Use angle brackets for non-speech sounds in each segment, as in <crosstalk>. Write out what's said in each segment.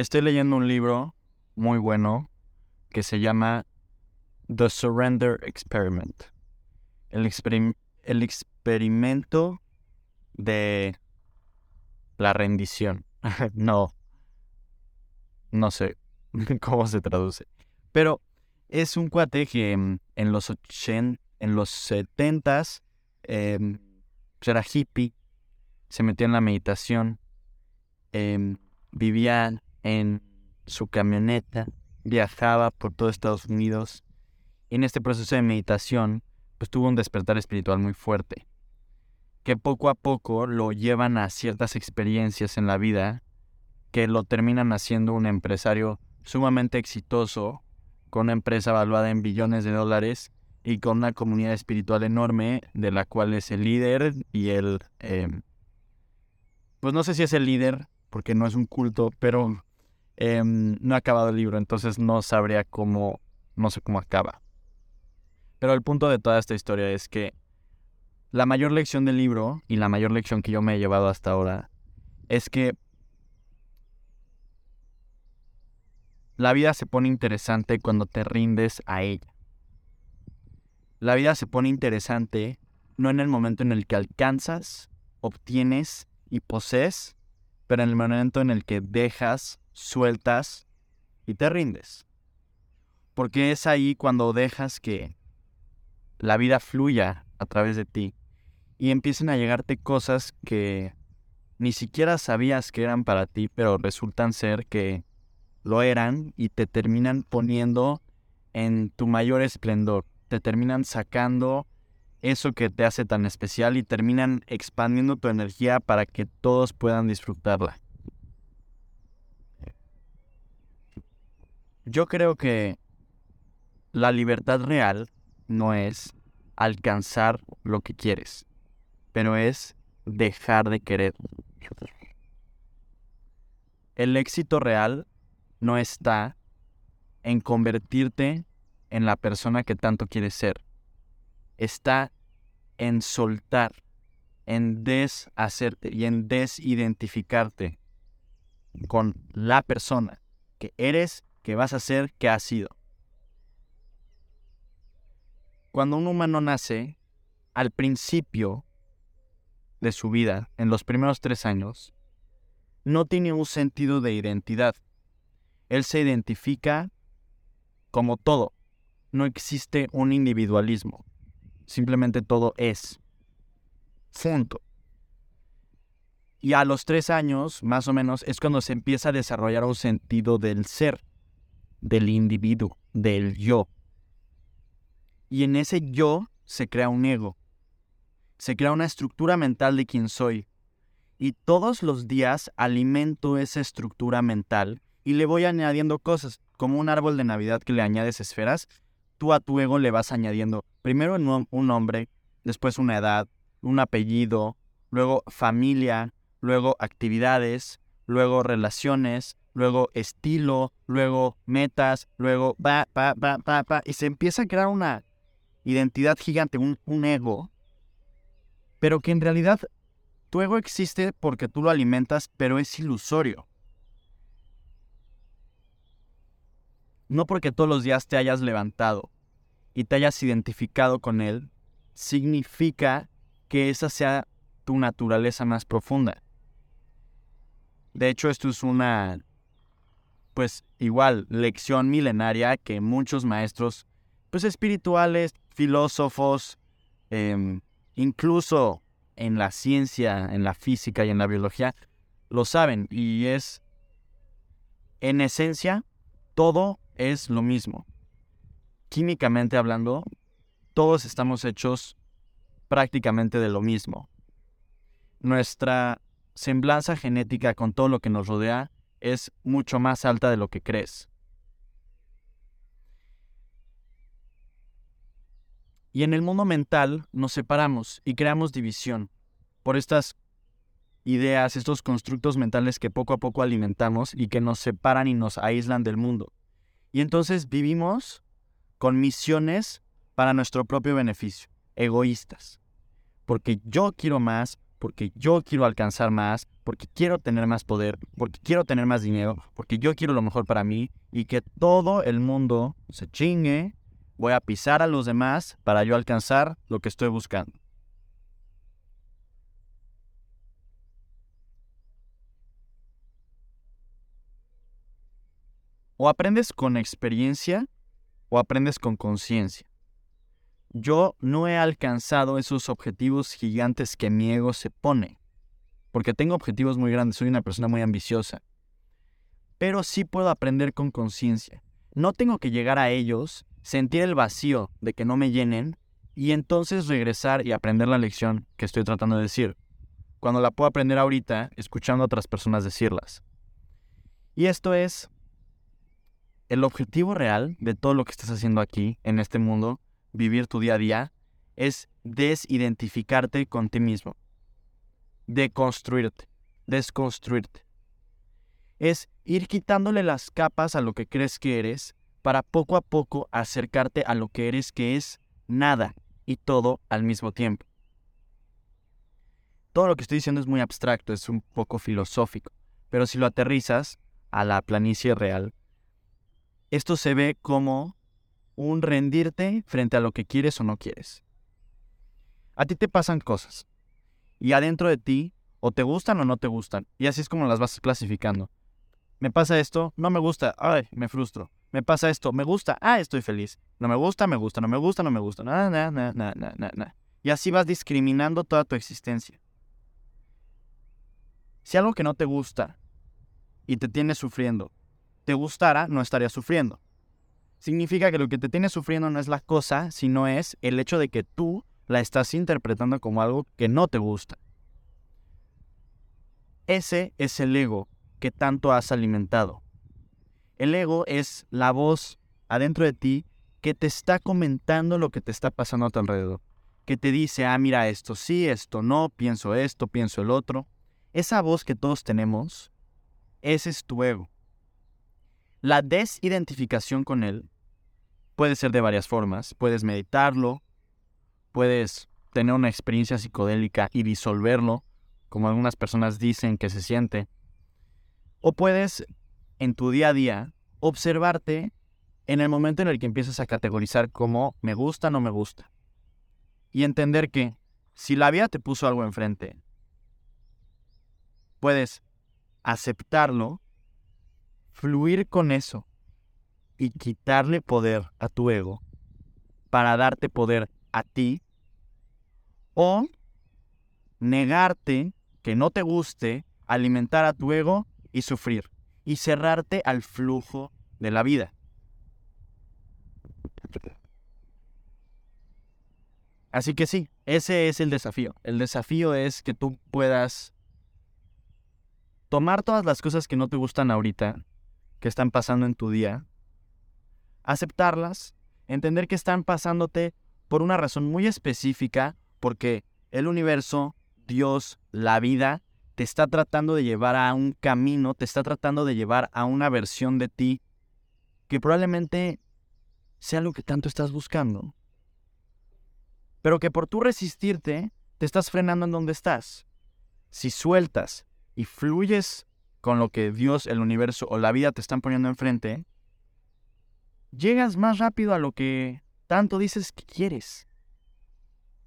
Estoy leyendo un libro muy bueno que se llama The Surrender Experiment. El, el experimento de la rendición. <laughs> no. No sé <laughs> cómo se traduce. Pero es un cuate que mm, en los 80, en los 70 em, era hippie, se metió en la meditación, eh, vivía en su camioneta, viajaba por todo Estados Unidos y en este proceso de meditación pues tuvo un despertar espiritual muy fuerte que poco a poco lo llevan a ciertas experiencias en la vida que lo terminan haciendo un empresario sumamente exitoso, con una empresa valuada en billones de dólares y con una comunidad espiritual enorme de la cual es el líder y el... Em, pues no sé si es el líder, porque no es un culto, pero em, no ha acabado el libro, entonces no sabría cómo, no sé cómo acaba. Pero el punto de toda esta historia es que la mayor lección del libro y la mayor lección que yo me he llevado hasta ahora es que la vida se pone interesante cuando te rindes a ella. La vida se pone interesante no en el momento en el que alcanzas, obtienes y posees, pero en el momento en el que dejas, sueltas y te rindes. Porque es ahí cuando dejas que la vida fluya a través de ti y empiecen a llegarte cosas que ni siquiera sabías que eran para ti, pero resultan ser que lo eran y te terminan poniendo en tu mayor esplendor, te terminan sacando eso que te hace tan especial y terminan expandiendo tu energía para que todos puedan disfrutarla. Yo creo que la libertad real no es alcanzar lo que quieres pero es dejar de querer. El éxito real no está en convertirte en la persona que tanto quieres ser. Está en soltar, en deshacerte y en desidentificarte con la persona que eres, que vas a ser, que has sido. Cuando un humano nace, al principio de su vida, en los primeros tres años, no tiene un sentido de identidad. Él se identifica como todo. No existe un individualismo. Simplemente todo es. Punto. Y a los tres años, más o menos, es cuando se empieza a desarrollar un sentido del ser, del individuo, del yo. Y en ese yo se crea un ego se crea una estructura mental de quién soy. Y todos los días alimento esa estructura mental y le voy añadiendo cosas, como un árbol de Navidad que le añades esferas, tú a tu ego le vas añadiendo primero un nombre, después una edad, un apellido, luego familia, luego actividades, luego relaciones, luego estilo, luego metas, luego va, va, va, va, y se empieza a crear una identidad gigante, un, un ego pero que en realidad tu ego existe porque tú lo alimentas, pero es ilusorio. No porque todos los días te hayas levantado y te hayas identificado con él, significa que esa sea tu naturaleza más profunda. De hecho, esto es una, pues igual, lección milenaria que muchos maestros, pues espirituales, filósofos, eh, incluso en la ciencia, en la física y en la biología, lo saben y es, en esencia, todo es lo mismo. Químicamente hablando, todos estamos hechos prácticamente de lo mismo. Nuestra semblanza genética con todo lo que nos rodea es mucho más alta de lo que crees. Y en el mundo mental nos separamos y creamos división por estas ideas, estos constructos mentales que poco a poco alimentamos y que nos separan y nos aíslan del mundo. Y entonces vivimos con misiones para nuestro propio beneficio, egoístas. Porque yo quiero más, porque yo quiero alcanzar más, porque quiero tener más poder, porque quiero tener más dinero, porque yo quiero lo mejor para mí y que todo el mundo se chingue, voy a pisar a los demás para yo alcanzar lo que estoy buscando. O aprendes con experiencia o aprendes con conciencia. Yo no he alcanzado esos objetivos gigantes que mi ego se pone, porque tengo objetivos muy grandes, soy una persona muy ambiciosa, pero sí puedo aprender con conciencia. No tengo que llegar a ellos, sentir el vacío de que no me llenen y entonces regresar y aprender la lección que estoy tratando de decir, cuando la puedo aprender ahorita escuchando a otras personas decirlas. Y esto es el objetivo real de todo lo que estás haciendo aquí, en este mundo, vivir tu día a día, es desidentificarte con ti mismo. Deconstruirte, desconstruirte. Es ir quitándole las capas a lo que crees que eres para poco a poco acercarte a lo que eres que es nada y todo al mismo tiempo. Todo lo que estoy diciendo es muy abstracto, es un poco filosófico, pero si lo aterrizas a la planicie real, esto se ve como un rendirte frente a lo que quieres o no quieres. A ti te pasan cosas y adentro de ti o te gustan o no te gustan y así es como las vas clasificando. Me pasa esto, no me gusta, ay, me frustro. Me pasa esto, me gusta, ah, estoy feliz. No me gusta, me gusta, no me gusta, no me gusta. Nada, nada, nada, nada, nada. Y así vas discriminando toda tu existencia. Si algo que no te gusta y te tiene sufriendo te gustara, no estarías sufriendo. Significa que lo que te tiene sufriendo no es la cosa, sino es el hecho de que tú la estás interpretando como algo que no te gusta. Ese es el ego que tanto has alimentado. El ego es la voz adentro de ti que te está comentando lo que te está pasando a tu alrededor. Que te dice, ah, mira esto sí, esto no, pienso esto, pienso el otro. Esa voz que todos tenemos, ese es tu ego. La desidentificación con él puede ser de varias formas. Puedes meditarlo, puedes tener una experiencia psicodélica y disolverlo, como algunas personas dicen que se siente. O puedes, en tu día a día, observarte en el momento en el que empiezas a categorizar como me gusta, o no me gusta. Y entender que si la vida te puso algo enfrente, puedes aceptarlo fluir con eso y quitarle poder a tu ego para darte poder a ti o negarte que no te guste, alimentar a tu ego y sufrir y cerrarte al flujo de la vida. Así que sí, ese es el desafío. El desafío es que tú puedas tomar todas las cosas que no te gustan ahorita que están pasando en tu día, aceptarlas, entender que están pasándote por una razón muy específica, porque el universo, Dios, la vida, te está tratando de llevar a un camino, te está tratando de llevar a una versión de ti que probablemente sea lo que tanto estás buscando. Pero que por tú resistirte, te estás frenando en donde estás. Si sueltas y fluyes con lo que Dios, el universo o la vida te están poniendo enfrente, llegas más rápido a lo que tanto dices que quieres.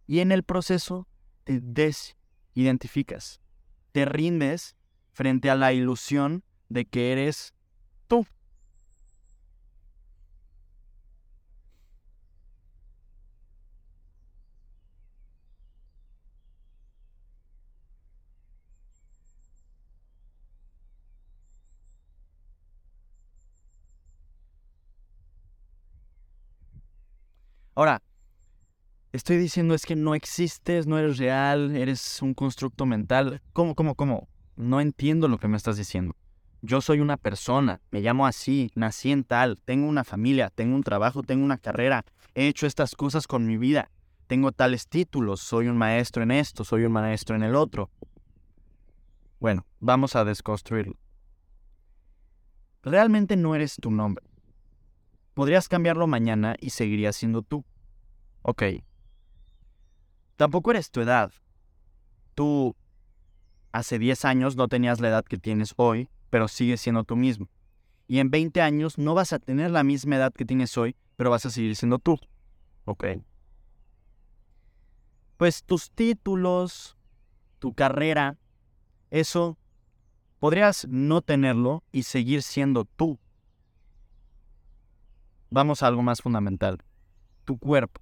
Y en el proceso te desidentificas, te rindes frente a la ilusión de que eres tú. Ahora, estoy diciendo es que no existes, no eres real, eres un constructo mental. ¿Cómo, cómo, cómo? No entiendo lo que me estás diciendo. Yo soy una persona, me llamo así, nací en tal, tengo una familia, tengo un trabajo, tengo una carrera, he hecho estas cosas con mi vida, tengo tales títulos, soy un maestro en esto, soy un maestro en el otro. Bueno, vamos a desconstruirlo. Realmente no eres tu nombre. Podrías cambiarlo mañana y seguirías siendo tú. Ok. Tampoco eres tu edad. Tu hace 10 años no tenías la edad que tienes hoy, pero sigues siendo tú mismo. Y en 20 años no vas a tener la misma edad que tienes hoy, pero vas a seguir siendo tú. Ok. Pues tus títulos, tu carrera, eso podrías no tenerlo y seguir siendo tú. Vamos a algo más fundamental. Tu cuerpo.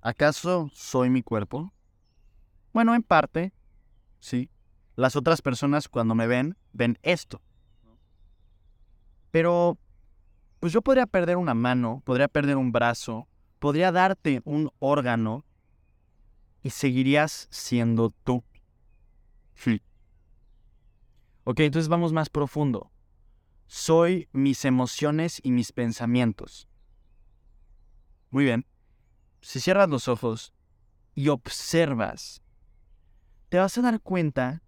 ¿Acaso soy mi cuerpo? Bueno, en parte, sí. Las otras personas cuando me ven, ven esto. Pero, pues yo podría perder una mano, podría perder un brazo, podría darte un órgano y seguirías siendo tú. Sí. Ok, entonces vamos más profundo. Soy mis emociones y mis pensamientos. Muy bien. Si cierras los ojos y observas, te vas a dar cuenta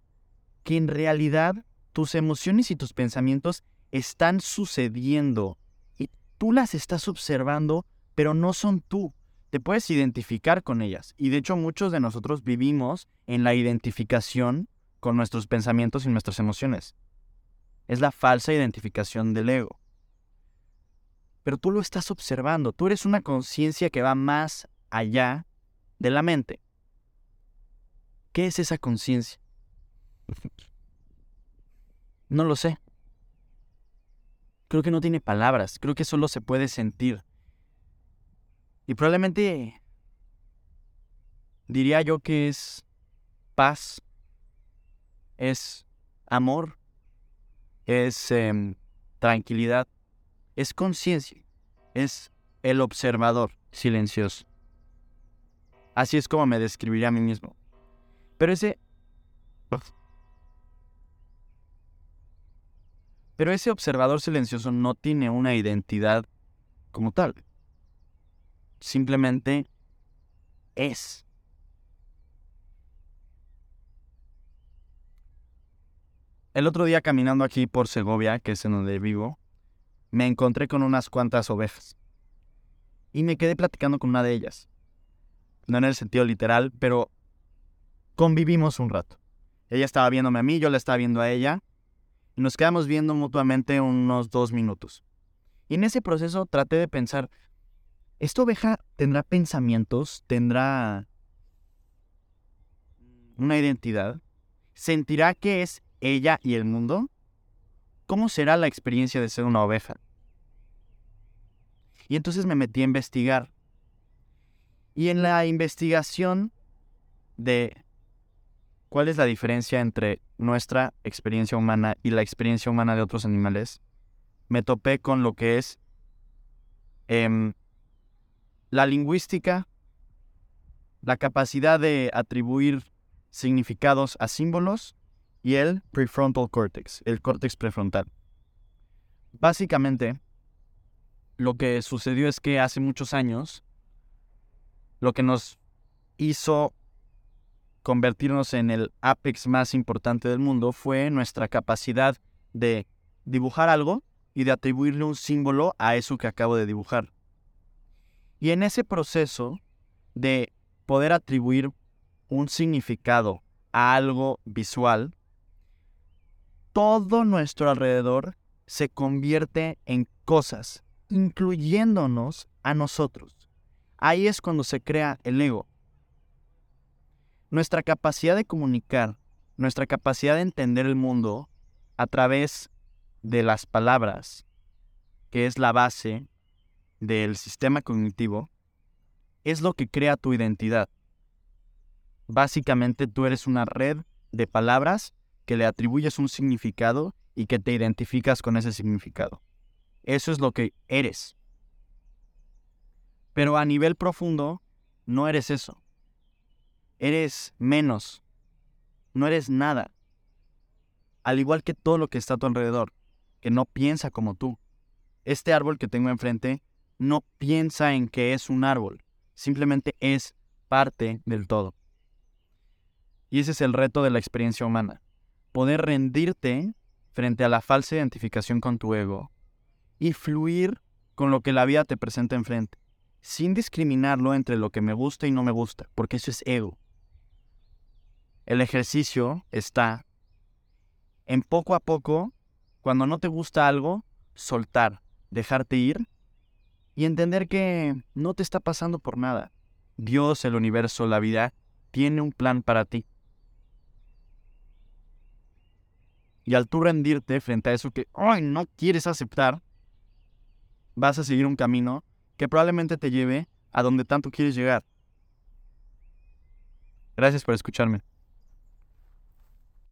que en realidad tus emociones y tus pensamientos están sucediendo y tú las estás observando, pero no son tú. Te puedes identificar con ellas. Y de hecho muchos de nosotros vivimos en la identificación con nuestros pensamientos y nuestras emociones. Es la falsa identificación del ego. Pero tú lo estás observando, tú eres una conciencia que va más allá de la mente. ¿Qué es esa conciencia? No lo sé. Creo que no tiene palabras, creo que solo se puede sentir. Y probablemente diría yo que es paz, es amor, es em, tranquilidad, es conciencia, es el observador silencioso. Así es como me describiría a mí mismo. Pero ese... Pero ese observador silencioso no tiene una identidad como tal. Simplemente es. El otro día caminando aquí por Segovia, que es en donde vivo, me encontré con unas cuantas ovejas. Y me quedé platicando con una de ellas. No en el sentido literal, pero convivimos un rato. Ella estaba viéndome a mí, yo la estaba viendo a ella. Y nos quedamos viendo mutuamente unos dos minutos. Y en ese proceso traté de pensar, ¿esta oveja tendrá pensamientos? ¿Tendrá una identidad? ¿Sentirá que es ella y el mundo? ¿Cómo será la experiencia de ser una oveja? Y entonces me metí a investigar. Y en la investigación de cuál es la diferencia entre nuestra experiencia humana y la experiencia humana de otros animales, me topé con lo que es em, la lingüística, la capacidad de atribuir significados a símbolos y el prefrontal cortex, el córtex prefrontal. Básicamente, lo que sucedió es que hace muchos años, lo que nos hizo convertirnos en el apex más importante del mundo fue nuestra capacidad de dibujar algo y de atribuirle un símbolo a eso que acabo de dibujar. Y en ese proceso de poder atribuir un significado a algo visual, todo nuestro alrededor se convierte en cosas, incluyéndonos a nosotros. Ahí es cuando se crea el ego. Nuestra capacidad de comunicar, nuestra capacidad de entender el mundo a través de las palabras, que es la base del sistema cognitivo, es lo que crea tu identidad. Básicamente tú eres una red de palabras que le atribuyes un significado y que te identificas con ese significado. Eso es lo que eres. Pero a nivel profundo, no eres eso. Eres menos. No eres nada. Al igual que todo lo que está a tu alrededor, que no piensa como tú. Este árbol que tengo enfrente no piensa en que es un árbol, simplemente es parte del todo. Y ese es el reto de la experiencia humana poder rendirte frente a la falsa identificación con tu ego y fluir con lo que la vida te presenta enfrente, sin discriminarlo entre lo que me gusta y no me gusta, porque eso es ego. El ejercicio está en poco a poco, cuando no te gusta algo, soltar, dejarte ir y entender que no te está pasando por nada. Dios, el universo, la vida, tiene un plan para ti. Y al tú rendirte frente a eso que hoy no quieres aceptar, vas a seguir un camino que probablemente te lleve a donde tanto quieres llegar. Gracias por escucharme.